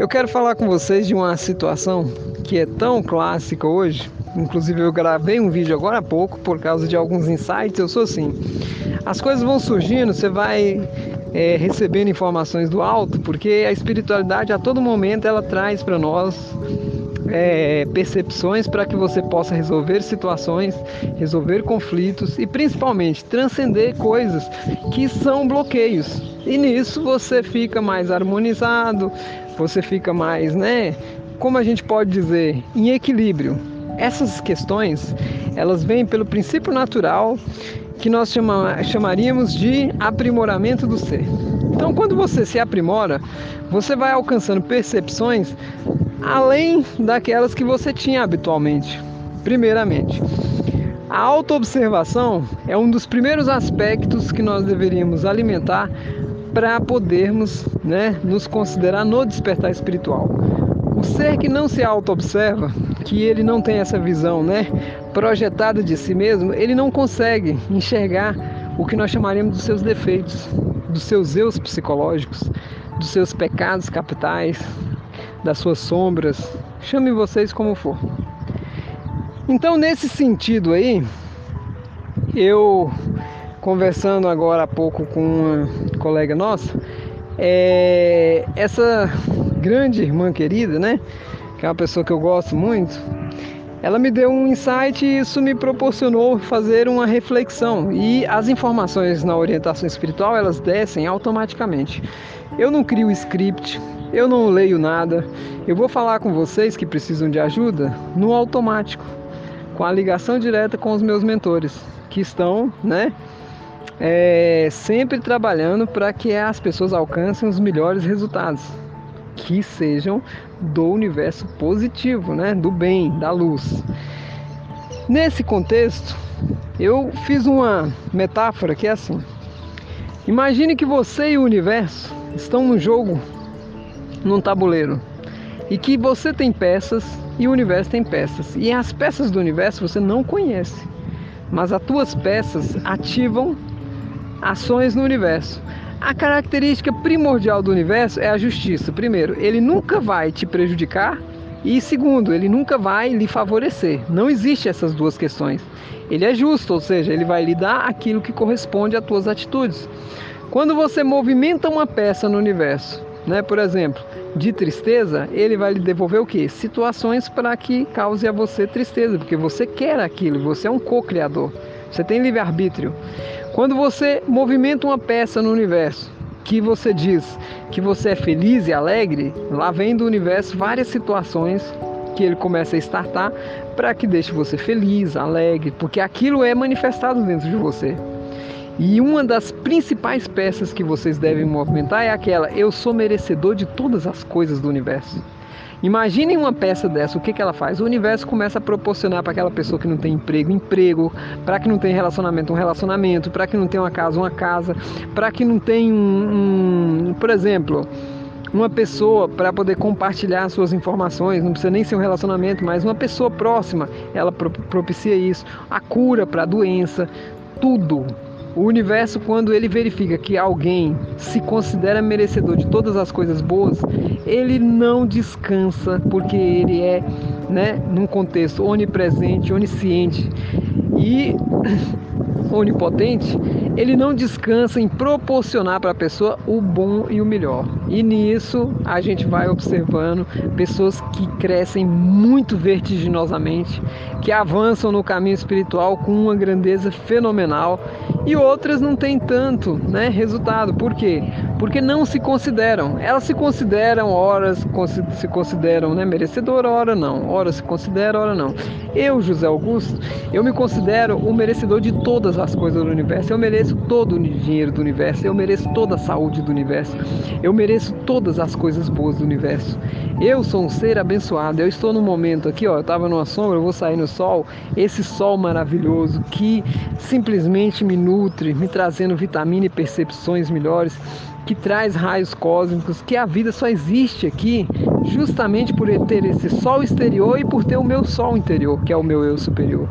Eu quero falar com vocês de uma situação que é tão clássica hoje. Inclusive eu gravei um vídeo agora há pouco por causa de alguns insights. Eu sou assim. As coisas vão surgindo, você vai é, recebendo informações do alto, porque a espiritualidade a todo momento ela traz para nós é, percepções para que você possa resolver situações, resolver conflitos e principalmente transcender coisas que são bloqueios. E nisso você fica mais harmonizado, você fica mais, né? Como a gente pode dizer, em equilíbrio. Essas questões, elas vêm pelo princípio natural que nós chama, chamaríamos de aprimoramento do ser. Então, quando você se aprimora, você vai alcançando percepções além daquelas que você tinha habitualmente. Primeiramente, a autoobservação é um dos primeiros aspectos que nós deveríamos alimentar para podermos né, nos considerar no despertar espiritual. O ser que não se auto-observa, que ele não tem essa visão né, projetada de si mesmo, ele não consegue enxergar o que nós chamaríamos dos seus defeitos, dos seus eus psicológicos, dos seus pecados capitais, das suas sombras, chame vocês como for. Então, nesse sentido aí, eu conversando agora há pouco com uma colega nossa, é, essa grande irmã querida, né, que é uma pessoa que eu gosto muito, ela me deu um insight e isso me proporcionou fazer uma reflexão. E as informações na orientação espiritual, elas descem automaticamente. Eu não crio script, eu não leio nada. Eu vou falar com vocês que precisam de ajuda no automático, com a ligação direta com os meus mentores, que estão, né, é, sempre trabalhando para que as pessoas alcancem os melhores resultados, que sejam do universo positivo, né, do bem, da luz. Nesse contexto, eu fiz uma metáfora que é assim: imagine que você e o universo estão num jogo num tabuleiro e que você tem peças e o universo tem peças. E as peças do universo você não conhece, mas as tuas peças ativam ações no universo. A característica primordial do universo é a justiça. Primeiro, ele nunca vai te prejudicar e segundo, ele nunca vai lhe favorecer. Não existe essas duas questões. Ele é justo, ou seja, ele vai lhe dar aquilo que corresponde às tuas atitudes. Quando você movimenta uma peça no universo né? Por exemplo, de tristeza, ele vai lhe devolver o que? Situações para que cause a você tristeza, porque você quer aquilo, você é um co-criador, você tem livre-arbítrio. Quando você movimenta uma peça no universo, que você diz que você é feliz e alegre, lá vem do universo várias situações que ele começa a startar para que deixe você feliz, alegre, porque aquilo é manifestado dentro de você. E uma das principais peças que vocês devem movimentar é aquela: eu sou merecedor de todas as coisas do universo. Imaginem uma peça dessa, o que, que ela faz? O universo começa a proporcionar para aquela pessoa que não tem emprego, emprego, para que não tem relacionamento, um relacionamento, para que não tem uma casa, uma casa, para que não tem um, um por exemplo, uma pessoa para poder compartilhar suas informações, não precisa nem ser um relacionamento, mas uma pessoa próxima, ela propicia isso, a cura para a doença, tudo o universo, quando ele verifica que alguém se considera merecedor de todas as coisas boas, ele não descansa, porque ele é, né, num contexto onipresente, onisciente e onipotente, ele não descansa em proporcionar para a pessoa o bom e o melhor. E nisso a gente vai observando pessoas que crescem muito vertiginosamente, que avançam no caminho espiritual com uma grandeza fenomenal e outras não têm tanto né, resultado. Por quê? Porque não se consideram. Elas se consideram, horas se consideram né, merecedora, hora não. Hora se considera, hora não. Eu, José Augusto, eu me considero o merecedor de todas as coisas do universo. Eu mereço todo o dinheiro do universo. Eu mereço toda a saúde do universo. Eu mereço todas as coisas boas do universo. Eu sou um ser abençoado. Eu estou no momento aqui, ó, eu estava numa sombra, eu vou sair no sol. Esse sol maravilhoso que simplesmente me nutre, me trazendo vitamina e percepções melhores, que traz raios cósmicos, que a vida só existe aqui justamente por ter esse sol exterior e por ter o meu sol interior, que é o meu eu superior.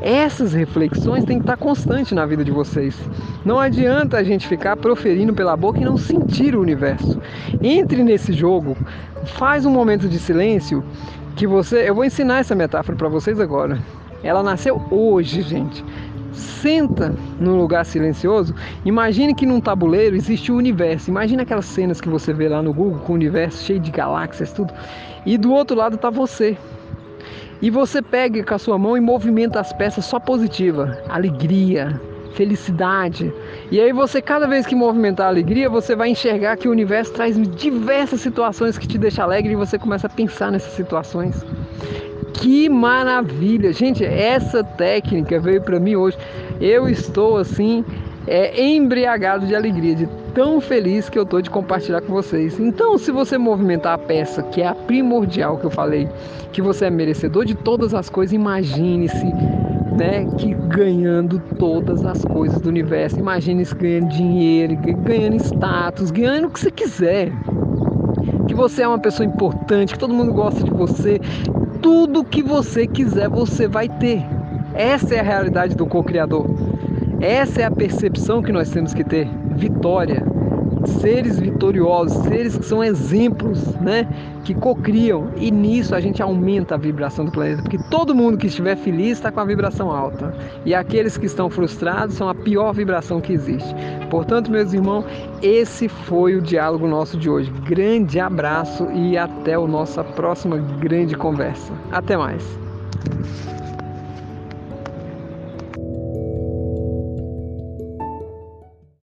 Essas reflexões têm que estar constantes na vida de vocês. Não adianta a gente ficar proferindo pela boca e não sentir o universo. Entre nesse jogo, faz um momento de silêncio que você, eu vou ensinar essa metáfora para vocês agora. Ela nasceu hoje, gente. Senta num lugar silencioso. Imagine que num tabuleiro existe o universo. Imagine aquelas cenas que você vê lá no Google com o universo cheio de galáxias, tudo. E do outro lado está você. E você pega com a sua mão e movimenta as peças só positiva, alegria, felicidade. E aí você cada vez que movimentar a alegria, você vai enxergar que o universo traz diversas situações que te deixam alegre e você começa a pensar nessas situações. Que maravilha, gente! Essa técnica veio para mim hoje. Eu estou assim é, embriagado de alegria, de tão feliz que eu estou de compartilhar com vocês. Então, se você movimentar a peça, que é a primordial que eu falei, que você é merecedor de todas as coisas, imagine-se né, que ganhando todas as coisas do universo. Imagine-se ganhando dinheiro, ganhando status, ganhando o que você quiser. Que você é uma pessoa importante, que todo mundo gosta de você. Tudo que você quiser, você vai ter. Essa é a realidade do co-criador. Essa é a percepção que nós temos que ter. Vitória. Seres vitoriosos, seres que são exemplos, né? Que cocriam. E nisso a gente aumenta a vibração do planeta. Porque todo mundo que estiver feliz está com a vibração alta. E aqueles que estão frustrados são a pior vibração que existe. Portanto, meus irmãos, esse foi o diálogo nosso de hoje. Grande abraço e até a nossa próxima grande conversa. Até mais.